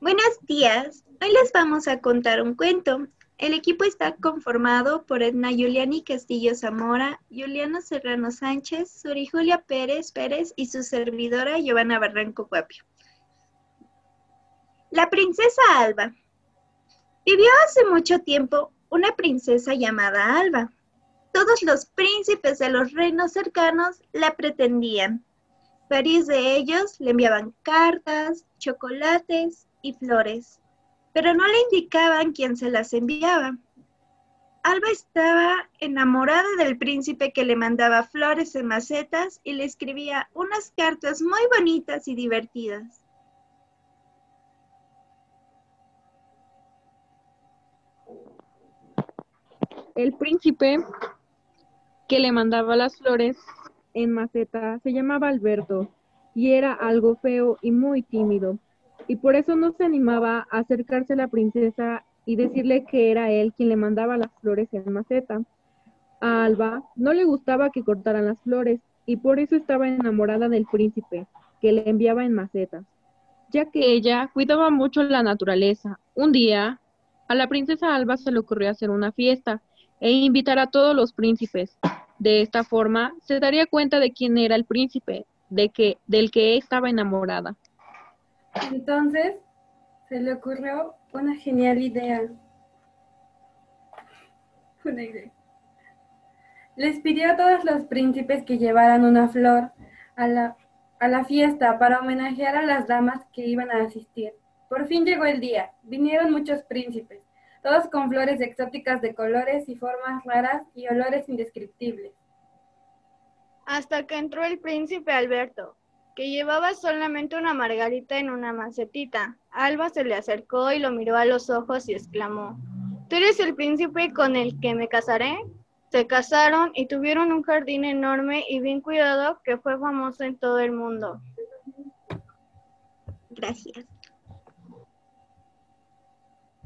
Buenos días. Hoy les vamos a contar un cuento. El equipo está conformado por Edna Juliani Castillo Zamora, Juliano Serrano Sánchez, Suri Julia Pérez Pérez y su servidora Giovanna Barranco Guapio. La princesa Alba. Vivió hace mucho tiempo una princesa llamada Alba. Todos los príncipes de los reinos cercanos la pretendían. Varios de ellos le enviaban cartas, chocolates y flores, pero no le indicaban quién se las enviaba. Alba estaba enamorada del príncipe que le mandaba flores en macetas y le escribía unas cartas muy bonitas y divertidas. El príncipe que le mandaba las flores en maceta se llamaba Alberto y era algo feo y muy tímido, y por eso no se animaba a acercarse a la princesa y decirle que era él quien le mandaba las flores en maceta. A Alba no le gustaba que cortaran las flores y por eso estaba enamorada del príncipe, que le enviaba en macetas, ya que ella cuidaba mucho la naturaleza. Un día, a la princesa Alba se le ocurrió hacer una fiesta e invitar a todos los príncipes. De esta forma, se daría cuenta de quién era el príncipe, de que, del que estaba enamorada. Entonces, se le ocurrió una genial idea. Una idea. Les pidió a todos los príncipes que llevaran una flor a la, a la fiesta para homenajear a las damas que iban a asistir. Por fin llegó el día. Vinieron muchos príncipes todos con flores exóticas de colores y formas raras y olores indescriptibles. Hasta que entró el príncipe Alberto, que llevaba solamente una margarita en una macetita. Alba se le acercó y lo miró a los ojos y exclamó, ¿Tú eres el príncipe con el que me casaré? Se casaron y tuvieron un jardín enorme y bien cuidado que fue famoso en todo el mundo. Gracias.